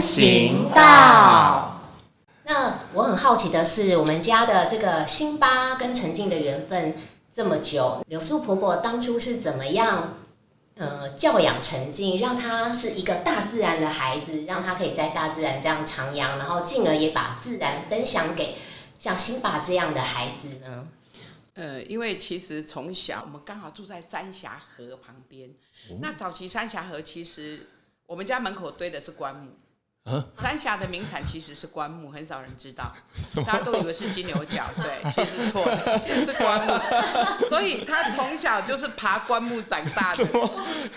行道。那我很好奇的是，我们家的这个辛巴跟陈静的缘分这么久，柳树婆婆当初是怎么样，呃，教养陈静，让她是一个大自然的孩子，让她可以在大自然这样徜徉，然后进而也把自然分享给像辛巴这样的孩子呢？呃，因为其实从小我们刚好住在三峡河旁边，那早期三峡河其实我们家门口堆的是棺木。三峡的名产其实是棺木，很少人知道，大家都以为是金牛角，对，其实错了，其实是棺木。所以他从小就是爬棺木长大的。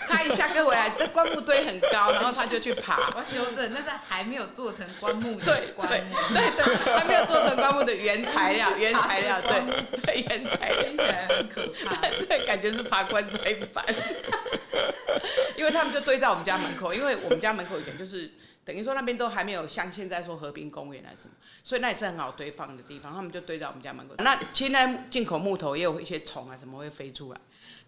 他一下课回来，那棺木堆很高，然后他就去爬。我要修正，那是还没有做成棺木的 棺木，对对，还没有做成棺木的原材料，原材料，对对，原材料听起来很可怕，对，感觉是爬棺材板。因为他们就堆在我们家门口，因为我们家门口以前就是。等于说那边都还没有像现在说和平公园啊什么，所以那也是很好堆放的地方。他们就堆在我们家门口。那现在进口木头也有一些虫啊什么会飞出来，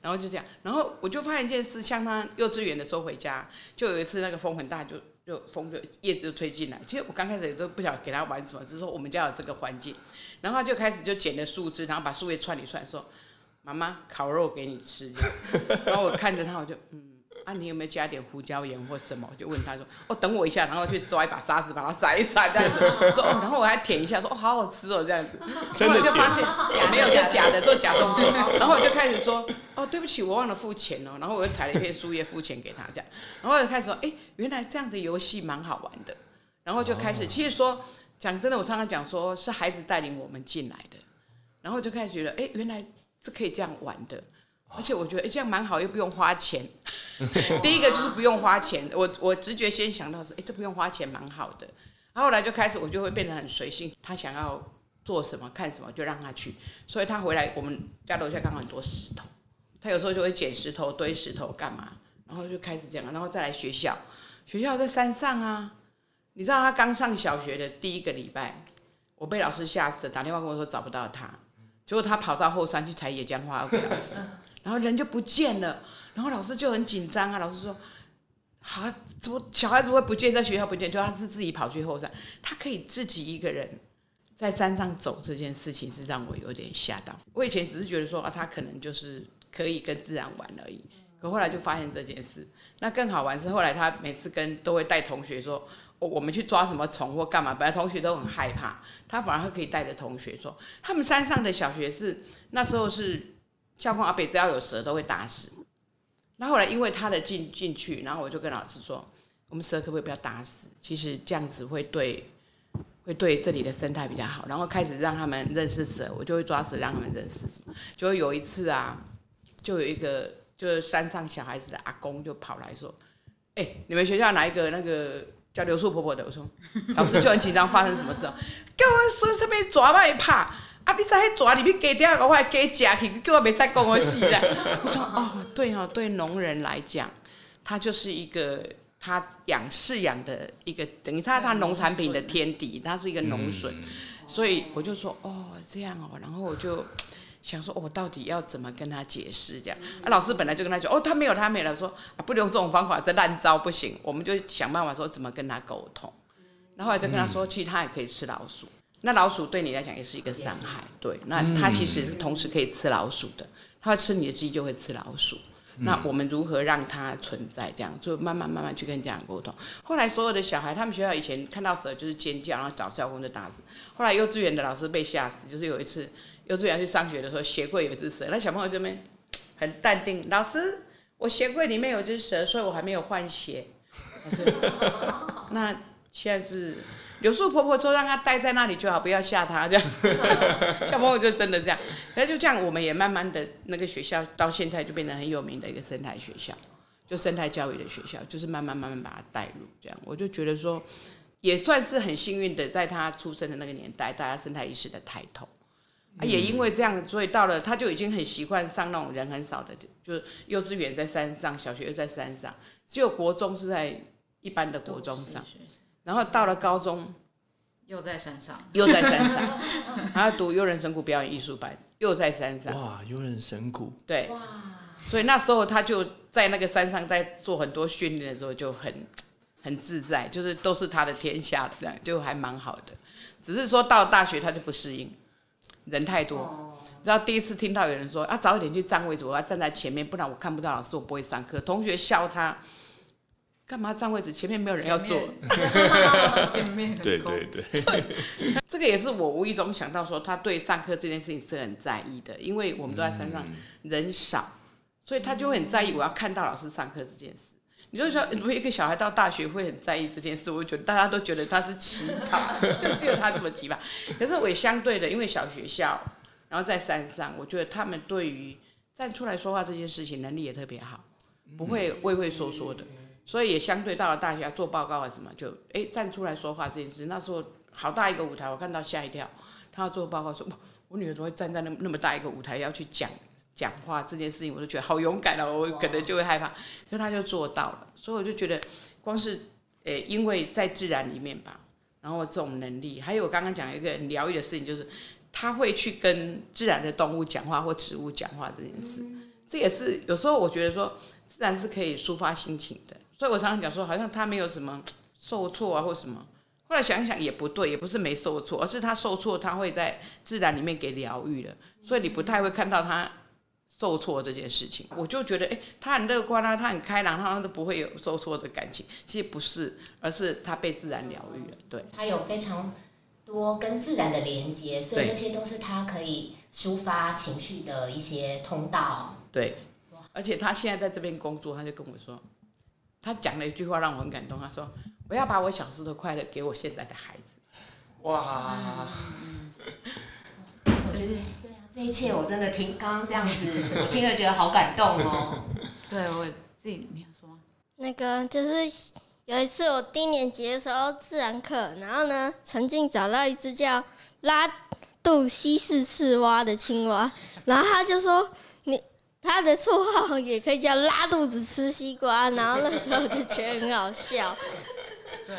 然后就这样。然后我就发现一件事，像他幼稚园的时候回家，就有一次那个风很大，就就风就叶子就吹进来。其实我刚开始也都不想给他玩什么，只是说我们家有这个环境。然后他就开始就捡了树枝，然后把树叶串一串，说：“妈妈烤肉给你吃。”然后我看着他，我就嗯。啊，你有没有加点胡椒盐或什么？我就问他说：“哦，等我一下，然后去抓一把沙子把它撒一撒，这样子。”说，然后我还舔一下，说：“哦，好好吃哦，这样子。”真的就发现没有，是假的，做假动作。然后我就开始说：“哦，对不起，我忘了付钱哦。”然后我又采了一片树叶付钱给他，这样。然后我就开始说：“哎，原来这样的游戏蛮好玩的。”然后就开始，其实说讲真的，我常常讲说是孩子带领我们进来的，然后就开始觉得：“哎，原来是可以这样玩的。”而且我觉得哎，这样蛮好，又不用花钱。第一个就是不用花钱，我我直觉先想到是哎，这不用花钱，蛮好的。然后来就开始，我就会变得很随性，他想要做什么看什么就让他去。所以他回来，我们家楼下刚好很多石头，他有时候就会捡石头堆石头干嘛，然后就开始这样，然后再来学校，学校在山上啊。你知道他刚上小学的第一个礼拜，我被老师吓死了，打电话跟我说找不到他，结果他跑到后山去采野姜花，给老师。然后人就不见了，然后老师就很紧张啊。老师说：“好，怎么小孩子会不见，在学校不见？就他是自己跑去后山，他可以自己一个人在山上走，这件事情是让我有点吓到。我以前只是觉得说啊，他可能就是可以跟自然玩而已。可后来就发现这件事，那更好玩是后来他每次跟都会带同学说，我我们去抓什么虫或干嘛，本来同学都很害怕，他反而可以带着同学说，他们山上的小学是那时候是。校控阿北只要有蛇都会打死。那后来因为他的进进去，然后我就跟老师说，我们蛇可不可以不要打死？其实这样子会对会对这里的生态比较好。然后开始让他们认识蛇，我就会抓蛇让他们认识。就有一次啊，就有一个就是山上小孩子的阿公就跑来说：“哎，你们学校哪一个那个叫刘树婆婆的？”我说：“老师就很紧张，发生什么事？叫我说这边抓嘛一怕。”啊！你在迄抓里面鸡掉个，我还鸡夹去，叫我没再讲我死的。我说哦，对哦，对农人来讲，他就是一个他养饲养的一个，等于他他农产品的天敌，他是一个农损。所以我就说哦，这样哦，然后我就想说，我到底要怎么跟他解释这样？啊，老师本来就跟他讲，哦，他没有，他没有，说啊，不用这种方法，这烂招不行，我们就想办法说怎么跟他沟通。然后来就跟他说，其实他也可以吃老鼠。那老鼠对你来讲也是一个伤害，对。那它其实同时可以吃老鼠的，它会吃你的鸡就会吃老鼠。那我们如何让它存在？这样就慢慢慢慢去跟家长沟通。后来所有的小孩，他们学校以前看到蛇就是尖叫，然后找校工就打死。后来幼稚园的老师被吓死，就是有一次幼稚园去上学的时候，鞋柜有一只蛇，那小朋友这边很淡定，老师，我鞋柜里面有只蛇，所以我还没有换鞋。那现在是。柳树婆婆说：“让她待在那里就好，不要吓她。”这样，小朋友就真的这样。那就这样，我们也慢慢的那个学校到现在就变得很有名的一个生态学校，就生态教育的学校，就是慢慢慢慢把它带入。这样，我就觉得说，也算是很幸运的，在他出生的那个年代，大家生态意识的抬头。啊，也因为这样，所以到了他就已经很习惯上那种人很少的，就是幼稚园在山上，小学又在山上，只有国中是在一般的国中上。然后到了高中，又在山上，又在山上，还要读悠人神谷表演艺术班，又在山上。哇，悠人神谷。对。哇。所以那时候他就在那个山上，在做很多训练的时候就很很自在，就是都是他的天下了，这样就还蛮好的。只是说到大学他就不适应，人太多。然后第一次听到有人说啊，早一点去占位置，我要站在前面，不然我看不到老师，我不会上课。同学笑他，干嘛占位置？前面没有人要坐。见面对对对，这个也是我无意中想到说，他对上课这件事情是很在意的，因为我们都在山上，人少，所以他就会很在意我要看到老师上课这件事。你就说，如果一个小孩到大学会很在意这件事，我觉得大家都觉得他是奇葩，就只有他这么奇葩。可是我也相对的，因为小学校，然后在山上，我觉得他们对于站出来说话这件事情能力也特别好，不会畏畏缩缩的。所以也相对到了大学做报告啊什么，就哎站出来说话这件事，那时候好大一个舞台，我看到吓一跳。他要做报告说，我女儿怎么会站在那那么大一个舞台要去讲讲话这件事情，我就觉得好勇敢哦，我可能就会害怕，可他就做到了。所以我就觉得，光是诶，因为在自然里面吧，然后这种能力，还有我刚刚讲一个很疗愈的事情，就是他会去跟自然的动物讲话或植物讲话这件事，这也是有时候我觉得说，自然是可以抒发心情的。所以我常常讲说，好像他没有什么 受挫啊或什么。后来想一想也不对，也不是没受挫，而是他受挫，他会在自然里面给疗愈的，所以你不太会看到他受挫这件事情。我就觉得，哎，他很乐观啊，他很开朗，他好像都不会有受挫的感情。其实不是，而是他被自然疗愈了。对，他有非常多跟自然的连接，所以这些都是他可以抒发情绪的一些通道。对，而且他现在在这边工作，他就跟我说。他讲了一句话让我很感动，他说：“我要把我小时候的快乐给我现在的孩子。”哇，就是对啊，这一切我真的听刚刚这样子，我听了觉得好感动哦。对我自己你要说，那个就是有一次我低年级的时候自然课，然后呢，曾经找到一只叫拉杜西式赤蛙的青蛙，然后他就说你。他的绰号也可以叫拉肚子吃西瓜，然后那时候就觉得很好笑。对，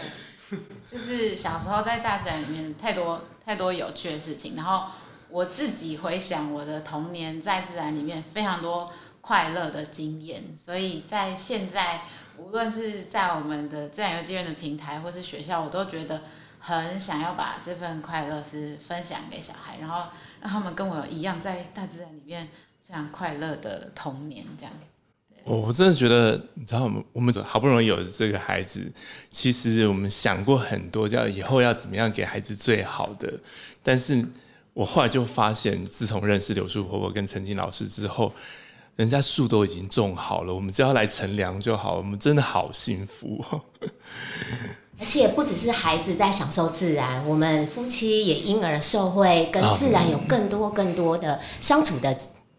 就是小时候在大自然里面太多太多有趣的事情，然后我自己回想我的童年在自然里面非常多快乐的经验，所以在现在无论是在我们的自然游记院的平台或是学校，我都觉得很想要把这份快乐是分享给小孩，然后让他们跟我一样在大自然里面。非常快乐的童年，这样。我我真的觉得，你知道，我们我们好不容易有这个孩子，其实我们想过很多，叫以后要怎么样给孩子最好的。但是我后来就发现，自从认识柳树婆婆跟陈静老师之后，人家树都已经种好了，我们只要来乘凉就好。我们真的好幸福。而且不只是孩子在享受自然，我们夫妻也因而受惠，跟自然有更多更多的相处的。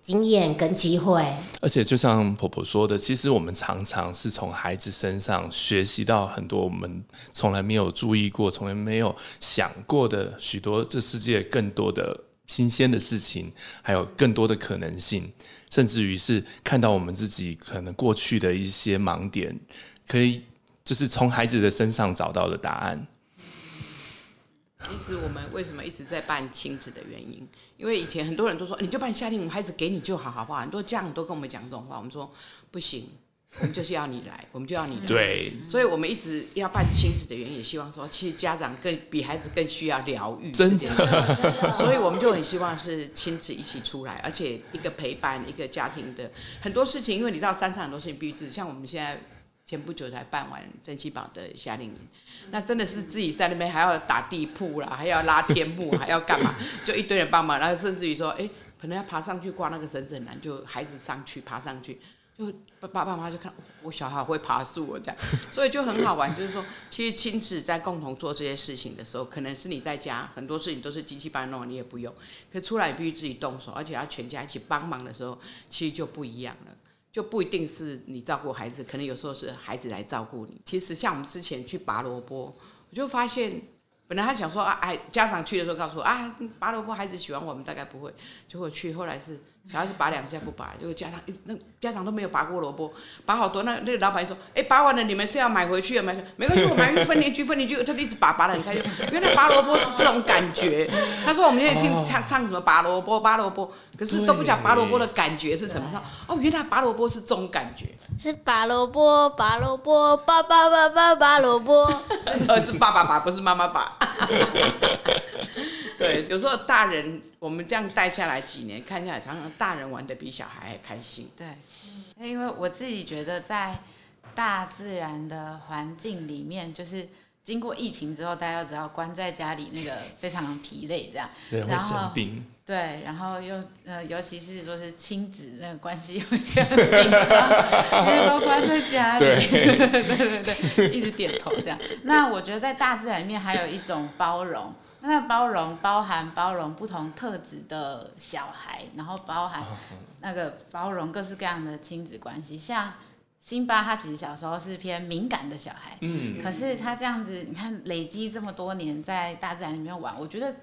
经验跟机会，而且就像婆婆说的，其实我们常常是从孩子身上学习到很多我们从来没有注意过、从来没有想过的许多这世界更多的新鲜的事情，还有更多的可能性，甚至于是看到我们自己可能过去的一些盲点，可以就是从孩子的身上找到的答案。其实我们为什么一直在办亲子的原因，因为以前很多人都说，你就办夏令营，孩子给你就好，好不好？很多家长都跟我们讲这种话，我们说不行，我们就是要你来，我们就要你来。对，所以我们一直要办亲子的原因，也希望说，其实家长更比孩子更需要疗愈，真的。所以我们就很希望是亲子一起出来，而且一个陪伴，一个家庭的很多事情，因为你到山上很多事情必须自己，像我们现在。前不久才办完珍稀堡的夏令营，那真的是自己在那边还要打地铺啦，还要拉天幕，还要干嘛？就一堆人帮忙，然后甚至于说，哎，可能要爬上去挂那个绳子很难，就孩子上去爬上去，就爸爸妈妈就看我小孩会爬树，我这样，所以就很好玩。就是说，其实亲子在共同做这些事情的时候，可能是你在家很多事情都是机器帮弄，你也不用，可出来必须自己动手，而且要全家一起帮忙的时候，其实就不一样了。就不一定是你照顾孩子，可能有时候是孩子来照顾你。其实像我们之前去拔萝卜，我就发现，本来他想说啊，哎，家长去的时候告诉我啊，拔萝卜孩子喜欢我们，大概不会。结果去后来是小孩子拔两下不拔，结果家长一那家长都没有拔过萝卜，拔好多，那那个老板就说，哎，拔完了你们是要买回去啊？买没关系，我买分年居分年居，他就一直拔，拔的很开心。原来拔萝卜是这种感觉。他说我们现在听唱唱什么拔萝卜拔萝卜，可是都不讲拔萝卜的感觉是什么。说哦，原来拔萝卜是这种感觉，是拔萝卜，拔萝卜，拔拔拔拔拔萝卜，是爸爸拔，不是妈妈拔。对，有时候大人我们这样带下来几年，看下来常常大人玩的比小孩还开心。对，因为我自己觉得在大自然的环境里面，就是经过疫情之后，大家都知道关在家里那个非常疲累，这样，对，会生病。对，然后又呃，尤其是说是亲子那个关系会比较紧张，因为都关在家里，对 对对，一直点头这样。那我觉得在大自然里面还有一种包容。那包容包含包容不同特质的小孩，然后包含那个包容各式各样的亲子关系。像辛巴，他其实小时候是偏敏感的小孩，嗯，可是他这样子，你看累积这么多年在大自然里面玩，我觉得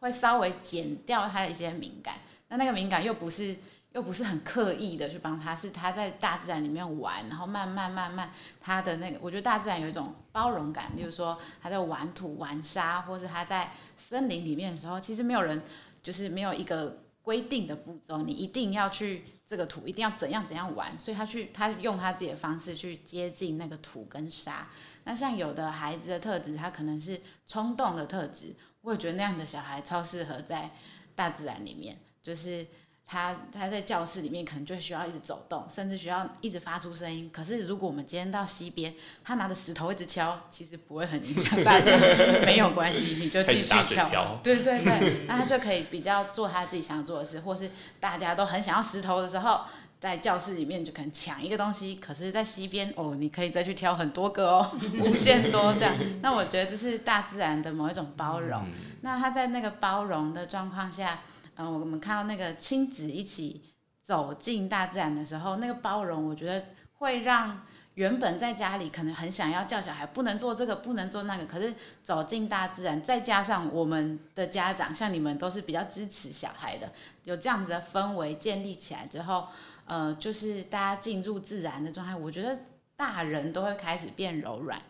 会稍微减掉他的一些敏感。那那个敏感又不是。又不是很刻意的去帮他，是他在大自然里面玩，然后慢慢慢慢，他的那个，我觉得大自然有一种包容感，例如说他在玩土玩沙，或是他在森林里面的时候，其实没有人就是没有一个规定的步骤，你一定要去这个土，一定要怎样怎样玩，所以他去他用他自己的方式去接近那个土跟沙。那像有的孩子的特质，他可能是冲动的特质，我也觉得那样的小孩超适合在大自然里面，就是。他他在教室里面可能就需要一直走动，甚至需要一直发出声音。可是如果我们今天到溪边，他拿着石头一直敲，其实不会很影响大家，没有关系，你就继续敲。对对对，那他就可以比较做他自己想要做的事，或是大家都很想要石头的时候，在教室里面就可能抢一个东西。可是，在溪边哦，你可以再去挑很多个哦，无限多这样。那我觉得这是大自然的某一种包容。那他在那个包容的状况下。嗯，我们看到那个亲子一起走进大自然的时候，那个包容，我觉得会让原本在家里可能很想要叫小孩不能做这个，不能做那个，可是走进大自然，再加上我们的家长，像你们都是比较支持小孩的，有这样子的氛围建立起来之后，呃，就是大家进入自然的状态，我觉得大人都会开始变柔软，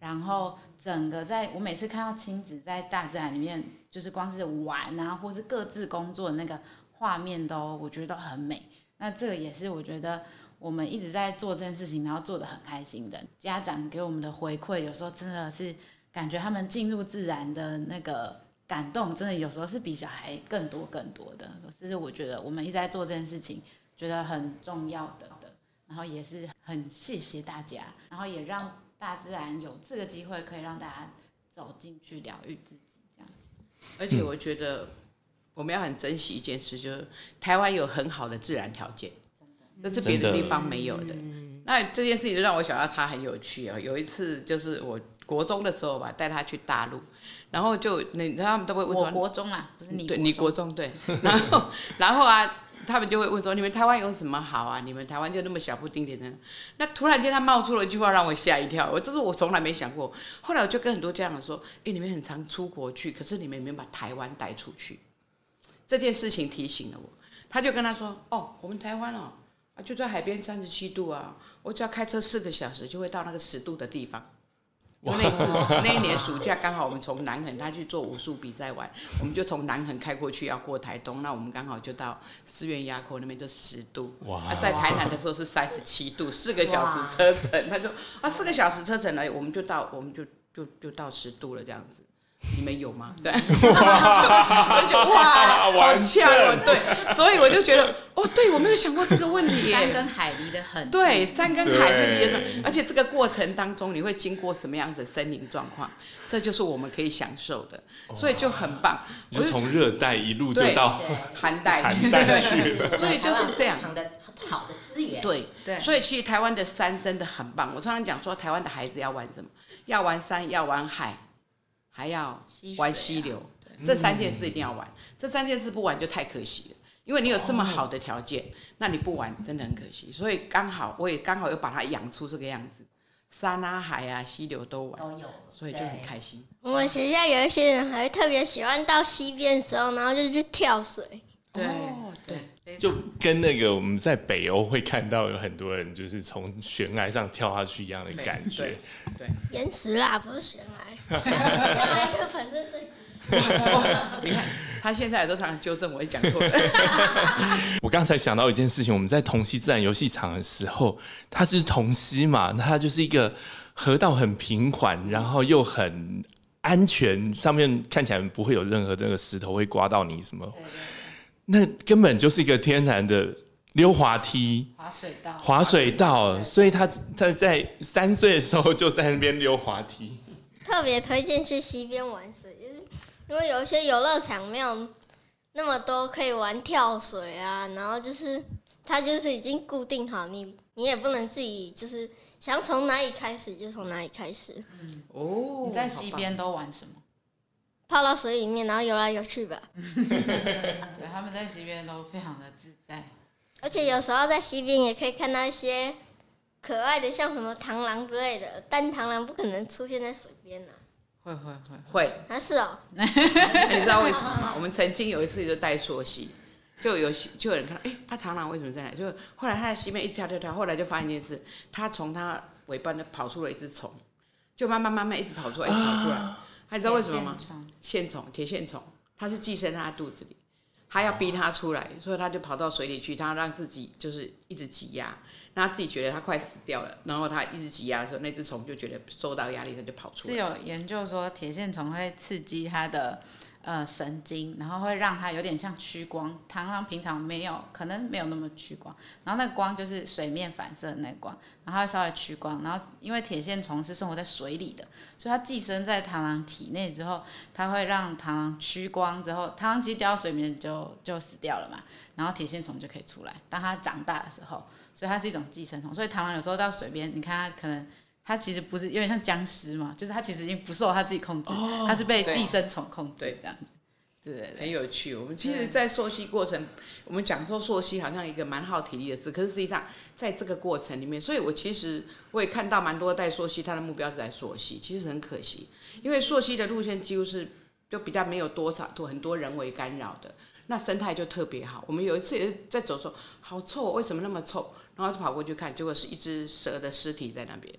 然后整个在我每次看到亲子在大自然里面。就是光是玩啊，或是各自工作那个画面都，我觉得都很美。那这个也是我觉得我们一直在做这件事情，然后做的很开心的。家长给我们的回馈，有时候真的是感觉他们进入自然的那个感动，真的有时候是比小孩更多更多的。这是我觉得我们一直在做这件事情，觉得很重要的的。然后也是很谢谢大家，然后也让大自然有这个机会，可以让大家走进去疗愈自己。而且我觉得我们要很珍惜一件事，就是台湾有很好的自然条件，这是别的地方没有的。那这件事情就让我想到他很有趣啊。有一次就是我国中的时候吧，带他去大陆，然后就那他们都会问我，国中啊，不是你，对，你国中对，然后 然后啊。他们就会问说：“你们台湾有什么好啊？你们台湾就那么小不丁点的。”那突然间他冒出了一句话，让我吓一跳。我这是我从来没想过。后来我就跟很多家长说：“哎，你们很常出国去，可是你们有没有把台湾带出去？”这件事情提醒了我。他就跟他说：“哦，我们台湾哦，啊就在海边三十七度啊，我只要开车四个小时就会到那个十度的地方。”那次那一年暑假刚好我们从南横他去做武术比赛完，我们就从南横开过去要过台东，那我们刚好就到寺院垭口那边就十度，哇！在台南的时候是三十七度，四个小时车程，他就啊四个小时车程了，我们就到我们就就就到十度了这样子。你们有吗？对，我就哇，好呛哦！对，所以我就觉得，哦，对我没有想过这个问题。山跟海离得很。对，山跟海离得很，而且这个过程当中你会经过什么样的森林状况，这就是我们可以享受的，所以就很棒。就从热带一路就到寒带，寒带去 所以就是这样。的好的资源。对对。所以其实台湾的山真的很棒。我常常讲说，台湾的孩子要玩什么？要玩山，要玩海。还要玩溪流，这三件事一定要玩。这三件事不玩就太可惜了，因为你有这么好的条件，那你不玩真的很可惜。所以刚好我也刚好又把它养出这个样子，山啊、海啊、溪流都玩，都有，所以就很开心。我们学校有一些人还特别喜欢到溪边的时候，然后就去跳水。对对，就跟那个我们在北欧会看到有很多人就是从悬崖上跳下去一样的感觉对。岩石啦，不是悬崖，悬崖就本身是 你看他现在都常常纠正我，讲错了。我刚才想到一件事情，我们在同溪自然游戏场的时候，它是同溪嘛，那它就是一个河道很平缓，然后又很安全，上面看起来不会有任何这个石头会刮到你什么，那根本就是一个天然的溜滑梯。滑水道，滑水道，对所以他他在三岁的时候就在那边溜滑梯。特别推荐去溪边玩因为有一些游乐场没有那么多可以玩跳水啊，然后就是它就是已经固定好，你你也不能自己就是想从哪里开始就从哪里开始，哦你在溪边都玩什么？泡到水里面，然后游来游去吧。对，他们在溪边都非常的自在。而且有时候在溪边也可以看到一些可爱的，像什么螳螂之类的，但螳螂不可能出现在水边啊。会会会，会，啊，是哦，哎你知道为什么吗？我们曾经有一次就带溯溪，就有就有人看到，哎、啊螳螂为什么在那里？就后来他在溪边一跳跳跳，后来就发现一件事，他从他尾巴那跑出了一只虫，就慢慢慢慢一直跑出来，一直跑出来。还知道为什么吗？铁线虫？线虫，铁线虫，它是寄生在他肚子里，他要逼它出来，所以他就跑到水里去，他让自己就是一直挤压，那他自己觉得他快死掉了，然后他一直挤压的时候，那只虫就觉得受到压力，它就跑出来。是有研究说铁线虫会刺激它的呃神经，然后会让它有点像趋光。螳螂平常没有，可能没有那么趋光，然后那个光就是水面反射的那个光，然后它会稍微趋光。然后因为铁线虫是生活在水里的，所以它寄生在螳螂体内之后，它会让螳螂趋光之后，螳螂其实掉到水面就就死掉了嘛，然后铁线虫就可以出来。当它长大的时候，所以它是一种寄生虫。所以螳螂有时候到水边，你看它可能。它其实不是有点像僵尸嘛，就是它其实已经不受它自己控制，它是被寄生虫控制对这样子。对对对，很有趣。我们其实，在溯溪过程，我们讲说溯溪好像一个蛮耗体力的事，可是实际上在这个过程里面，所以我其实我也看到蛮多带溯溪，他的目标是在溯溪，其实很可惜，因为溯溪的路线几乎是就比较没有多少多很多人为干扰的，那生态就特别好。我们有一次也是在走的时候，好臭，为什么那么臭？然后就跑过去看，结果是一只蛇的尸体在那边。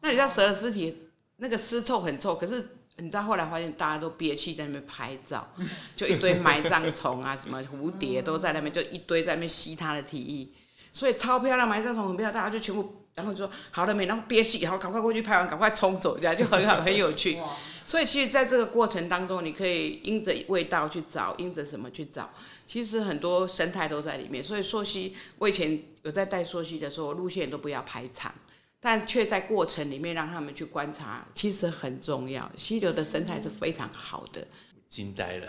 那你知道蛇的尸体那个尸臭很臭，可是你知道后来发现大家都憋气在那边拍照，就一堆埋葬虫啊，什么蝴蝶都在那边，就一堆在那边吸它的体液，所以超漂亮，埋葬虫很漂亮，大家就全部。然后就说好了没，然后憋气，然后赶快过去拍完，赶快冲走，这样就很好，很有趣。所以其实在这个过程当中，你可以因着味道去找，因着什么去找，其实很多生态都在里面。所以溯溪，我以前有在带溯溪的时候，路线都不要排长。但却在过程里面让他们去观察，其实很重要。溪流的生态是非常好的，惊呆了，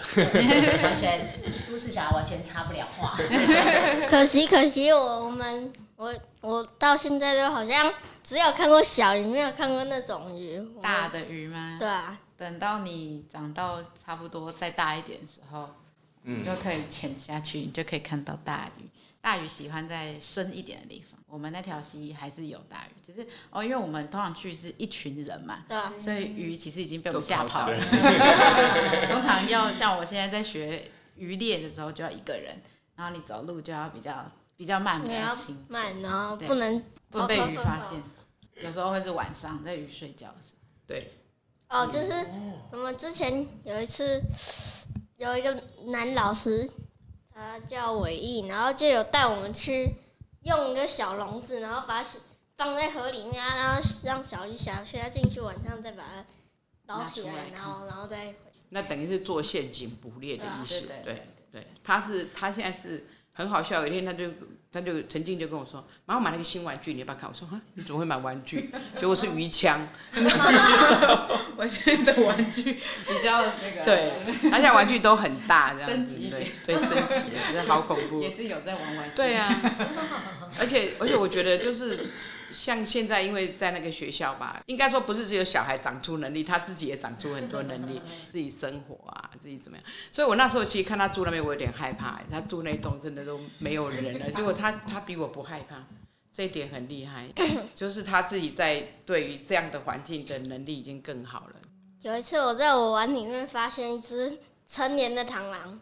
完全都市小孩完全插不了话。可惜可惜我我们我我到现在都好像只有看过小鱼，没有看过那种鱼。大的鱼吗？对啊，等到你长到差不多再大一点的时候，你就可以潜下去，你就可以看到大鱼。大鱼喜欢在深一点的地方，我们那条溪还是有大鱼，只是哦，因为我们通常去是一群人嘛，对啊，所以鱼其实已经被我们吓跑了。通常要像我现在在学渔猎的时候，就要一个人，然后你走路就要比较比较慢，比较轻，慢，然后不能不能被鱼发现。有时候会是晚上在鱼睡觉的时候。对，哦，就是我们之前有一次有一个男老师，他叫伟毅，然后就有带我们去用一个小笼子，然后把小放在河里面啊，然后让小鱼小虾进去，晚上再把它捞起来然后然后再那等于是做陷阱捕猎的意思。对对对对，他是他现在是很好笑。有一天他就他就曾经就跟我说：“妈，我买了个新玩具，你要不要看？”我说：“啊，你怎么会买玩具？”结果是鱼枪。我现在的玩具比较那个，对，而且玩具都很大，这样升子级一点对对，升级了，这好恐怖 也。是有在玩玩具。对啊，而且而且我觉得就是像现在，因为在那个学校吧，应该说不是只有小孩长出能力，他自己也长出很多能力，自己生活啊，自己怎么样。所以我那时候其实看他住那边，我有点害怕，他住那栋真的都没有人了，结果他他比我不害怕。这一点很厉害，就是他自己在对于这样的环境的能力已经更好了。有一次我在我碗里面发现一只成年的螳螂。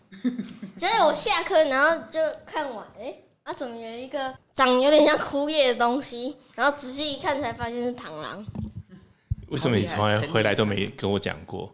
就是我下课，然后就看完，哎、啊，怎么有一个长有点像枯叶的东西？然后仔细一看，才发现是螳螂。为什么你从来回来都没跟我讲过？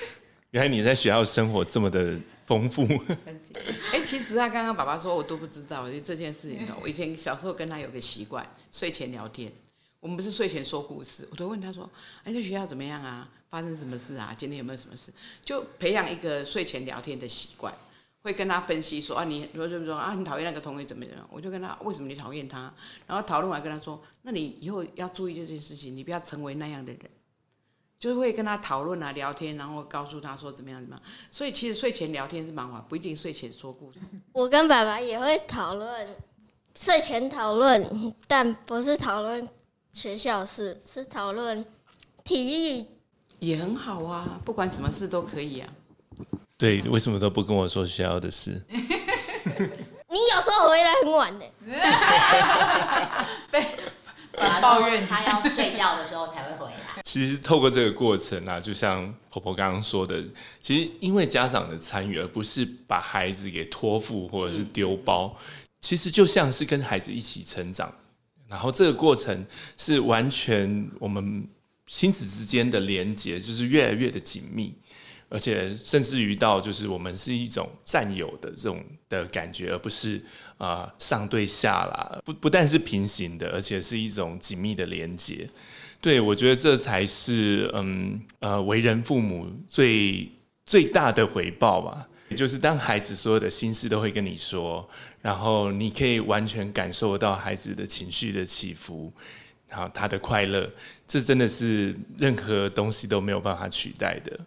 原来你在学校生活这么的丰富。哎、其实他刚刚爸爸说，我都不知道，就这件事情哦。我以前小时候跟他有个习惯，睡前聊天。我们不是睡前说故事，我都问他说：“哎，在学校怎么样啊？发生什么事啊？今天有没有什么事？”就培养一个睡前聊天的习惯，会跟他分析说：“啊，你说说说啊，你讨厌那个同学怎么样？”我就跟他为什么你讨厌他，然后讨论完跟他说：“那你以后要注意这件事情，你不要成为那样的人。”就会跟他讨论啊，聊天，然后告诉他说怎么样怎么样。所以其实睡前聊天是蛮好，不一定睡前说故事。我跟爸爸也会讨论，睡前讨论，但不是讨论学校事，是讨论体育。也很好啊，不管什么事都可以啊。对，为什么都不跟我说学校的事？你有时候回来很晚呢，抱怨他要睡觉的时候才会回来。其实透过这个过程啊，就像婆婆刚刚说的，其实因为家长的参与，而不是把孩子给托付或者是丢包，其实就像是跟孩子一起成长。然后这个过程是完全我们亲子之间的连接，就是越来越的紧密，而且甚至于到就是我们是一种战友的这种的感觉，而不是啊、上对下啦，不不但是平行的，而且是一种紧密的连接。对，我觉得这才是嗯呃为人父母最最大的回报吧。就是当孩子所有的心事都会跟你说，然后你可以完全感受到孩子的情绪的起伏，然后他的快乐，这真的是任何东西都没有办法取代的。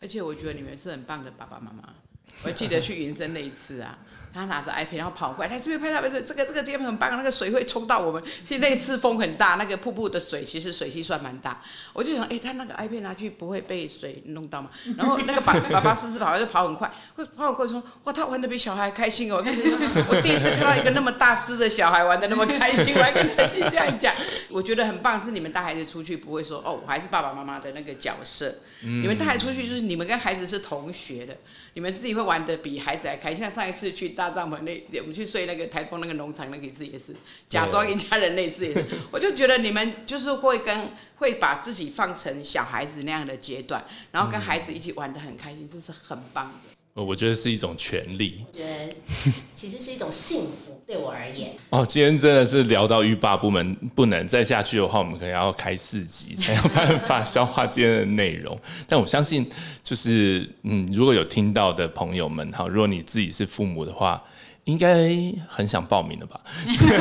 而且我觉得你们是很棒的爸爸妈妈。我还记得去云深那一次啊，他拿着 iPad 然后跑过来，来这边拍照，拍照，这个这个地方很棒，那个水会冲到我们。其实那次风很大，那个瀑布的水其实水汽算蛮大。我就想，哎、他那个 iPad 拿去不会被水弄到吗？然后那个爸爸爸斯斯跑就跑很快，会跑很快说，哇，他玩的比小孩开心哦。我第一次看到一个那么大只的小孩玩的那么开心，我还跟陈静这样讲，我觉得很棒，是你们带孩子出去不会说，哦，我还是爸爸妈妈的那个角色。你们带孩子出去就是你们跟孩子是同学的，你们自己会玩的比孩子还开心。像上一次去大帐篷那，我们去睡那个台东那个农场那个一次也是，假装一家人那一次也是，我就觉得你们就是会跟会把自己放成小孩子那样的阶段，然后跟孩子一起玩的很开心，这是很棒的。呃我觉得是一种权利我觉得其实是一种幸福，对我而言。哦。今天真的是聊到欲罢不能，不能再下去的话，我们可能要开四集才有办法 消化今天的内容。但我相信，就是嗯，如果有听到的朋友们哈，如果你自己是父母的话，应该很想报名的吧？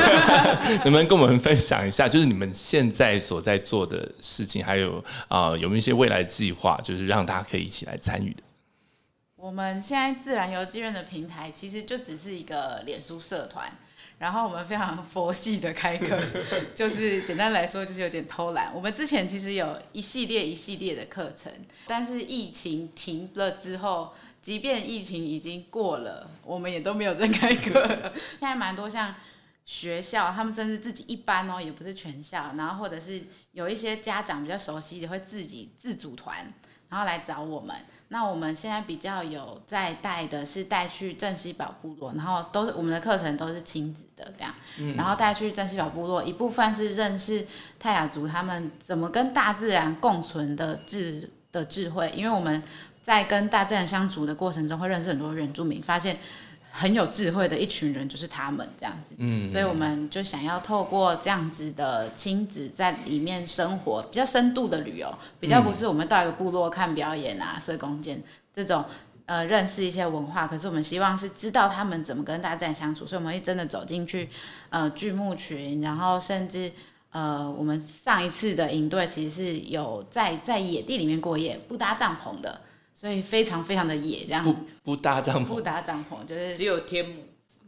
能不能跟我们分享一下，就是你们现在所在做的事情，还有啊、有没有一些未来计划，就是让大家可以一起来参与的？我们现在自然游记院的平台其实就只是一个脸书社团，然后我们非常佛系的开课，就是简单来说就是有点偷懒。我们之前其实有一系列一系列的课程，但是疫情停了之后，即便疫情已经过了，我们也都没有再开课了。现在蛮多像学校，他们甚至自己一班哦，也不是全校，然后或者是有一些家长比较熟悉的会自己自组团，然后来找我们。那我们现在比较有在带的是带去镇西堡部落，然后都是我们的课程都是亲子的这样，然后带去镇西堡部落，一部分是认识泰雅族他们怎么跟大自然共存的智的智慧，因为我们在跟大自然相处的过程中会认识很多原住民，发现很有智慧的一群人就是他们这样子，嗯，所以我们就想要透过这样子的亲子在里面生活，比较深度的旅游，比较不是我们到一个部落看表演啊、射弓箭这种。呃，认识一些文化，可是我们希望是知道他们怎么跟大自然相处，所以我们会真的走进去，呃，剧目群，然后甚至呃，我们上一次的营队其实是有在在野地里面过夜，不搭帐篷的，所以非常非常的野，这样不不搭帐篷不，搭帐篷，就是只有天幕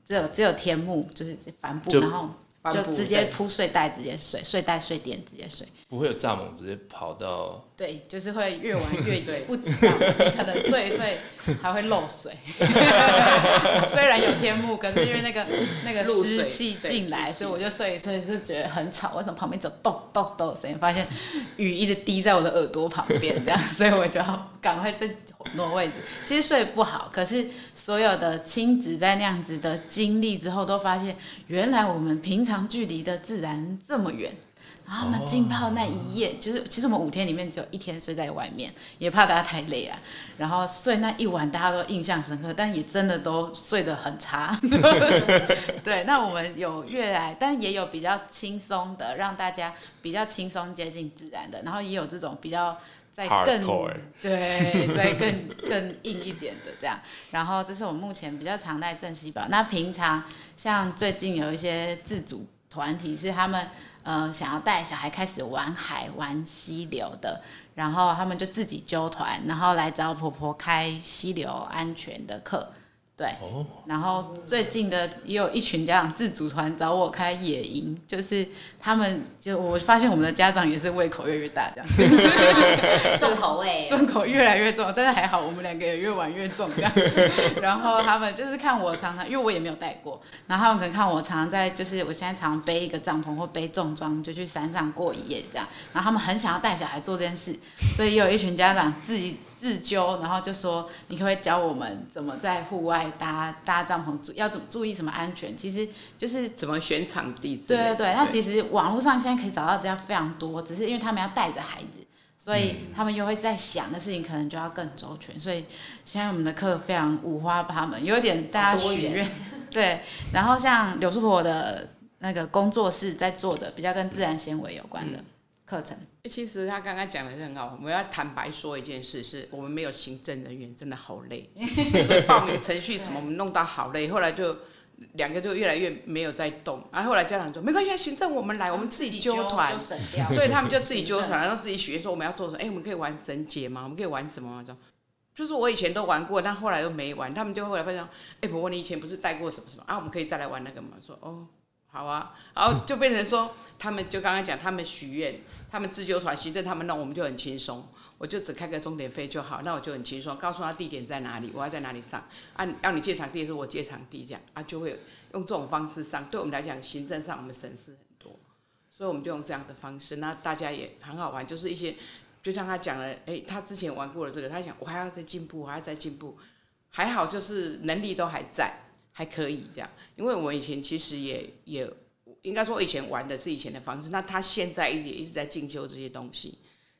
只有只有天幕，就是帆布，然后就直接铺睡袋，直接睡，睡袋睡垫直接睡。不会有蚱蜢直接跑到。对，就是会越玩越 野，不知道你可能睡一睡还会漏水。虽然有天幕，可是因为那个那个湿气进来，所以我就睡一睡就觉得很吵。为什么旁边只有咚咚咚的声音？发现雨一直滴在我的耳朵旁边，这样，所以我就要赶快再挪位置，其实睡不好。可是所有的亲子在那样子的经历之后，都发现原来我们平常距离的自然这么远。然后他们浸泡那一夜，就是其实我们五天里面只有一天睡在外面，也怕大家太累啊。然后睡那一晚，大家都印象深刻，但也真的都睡得很差。对，那我们有越来，但也有比较轻松的，让大家比较轻松接近自然的。然后也有这种比较再更对，再更更硬一点的这样。然后这是我们目前比较常在正西堡。那平常像最近有一些自主团体是他们。呃，想要带小孩开始玩海、玩溪流的，然后他们就自己揪团，然后来找婆婆开溪流安全的课。对，然后最近的也有一群家长自主团找我开野营，就是他们就我发现我们的家长也是胃口越来越大，这样。重口味，重口越来越重，但是还好我们两个也越玩越重这样。然后他们就是看我常常，因为我也没有带过，然后他们可能看我常常在，就是我现在常常背一个帐篷或背重装就去山上过一夜这样，然后他们很想要带小孩做这件事，所以有一群家长自己。自救，然后就说你可不可以教我们怎么在户外搭搭帐篷，注要怎么注意什么安全？其实就是怎么选场地。对对对，那其实网络上现在可以找到资料非常多，只是因为他们要带着孩子，所以他们又会在想的事情可能就要更周全。所以现在我们的课非常五花八门，有点大家许愿。对，然后像柳树婆的那个工作室在做的比较跟自然纤维有关的。课程，其实他刚刚讲的是很好。我们要坦白说一件事，是我们没有行政人员，真的好累。所以报名程序什么，我们弄到好累。后来就两个就越来越没有在动。然后后来家长说没关系，行政我们来，我们自己揪团。所以他们就自己揪团，然后自己许愿说我们要做什么。哎，我们可以玩绳结吗？我们可以玩什么？说就是我以前都玩过，但后来都没玩。他们就后来发现，哎，婆婆你以前不是带过什么什么啊？我们可以再来玩那个吗？说哦。好啊，然后就变成说，他们就刚刚讲，他们许愿，他们自救团行政，他们弄，我们就很轻松，我就只开个终点费就好，那我就很轻松，告诉他地点在哪里，我要在哪里上，按要你借场地的时候我借场地这样啊，就会用这种方式上，对我们来讲行政上我们省事很多，所以我们就用这样的方式，那大家也很好玩，就是一些就像他讲了，哎，他之前玩过了这个，他想我还要再进步，我还要再进步，还好就是能力都还在。还可以这样，因为我以前其实也也应该说以前玩的是以前的方式，那他现在也一直在进修这些东西，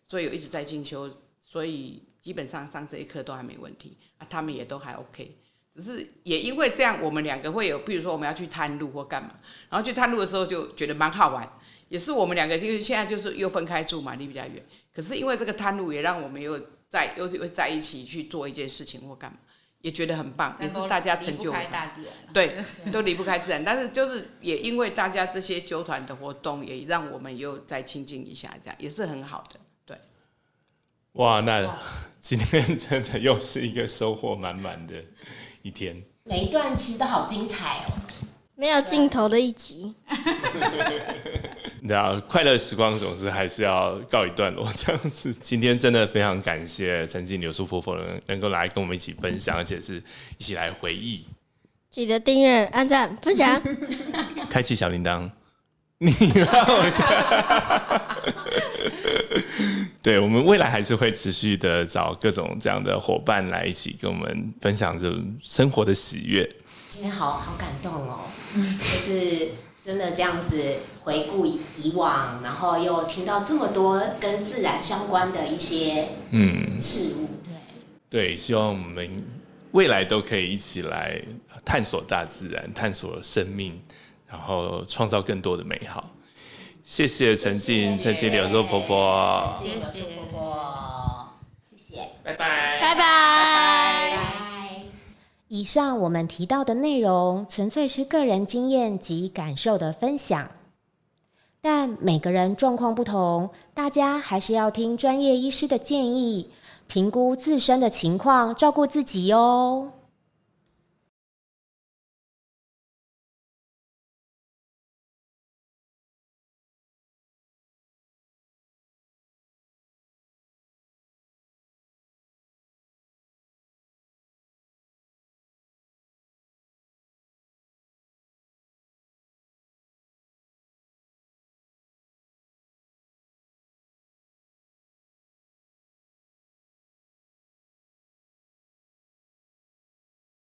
所以有一直在进修，所以基本上上这一课都还没问题啊，他们也都还 OK，只是也因为这样，我们两个会有，比如说我们要去探路或干嘛，然后去探路的时候就觉得蛮好玩，也是我们两个因为现在就是又分开住嘛，离比较远，可是因为这个探路也让我们又在又会在一起去做一件事情或干嘛。也觉得很棒，也是大家成就。对，都离不开自然。但是就是也因为大家这些纠团的活动，也让我们又再亲近一下，这样也是很好的。对。哇，那今天真的又是一个收获满满的一天。每一段其实都好精彩哦，没有尽头的一集。对啊，快乐时光总是还是要告一段落 这样子。今天真的非常感谢曾经柳树婆婆能能够来跟我们一起分享，而且是一起来回忆。记得订阅、按赞、分享，开启小铃铛。你，对我们未来还是会持续的找各种这样的伙伴来一起跟我们分享这生活的喜悦。今天好好感动哦，就是。真的这样子回顾以往，然后又听到这么多跟自然相关的一些嗯。事物，对对，希望我们未来都可以一起来探索大自然，探索生命，然后创造更多的美好。谢谢陈静，陈静柳州婆婆，谢谢。婆婆，谢谢，拜拜，拜拜。以上我们提到的内容，纯粹是个人经验及感受的分享，但每个人状况不同，大家还是要听专业医师的建议，评估自身的情况，照顾自己哦。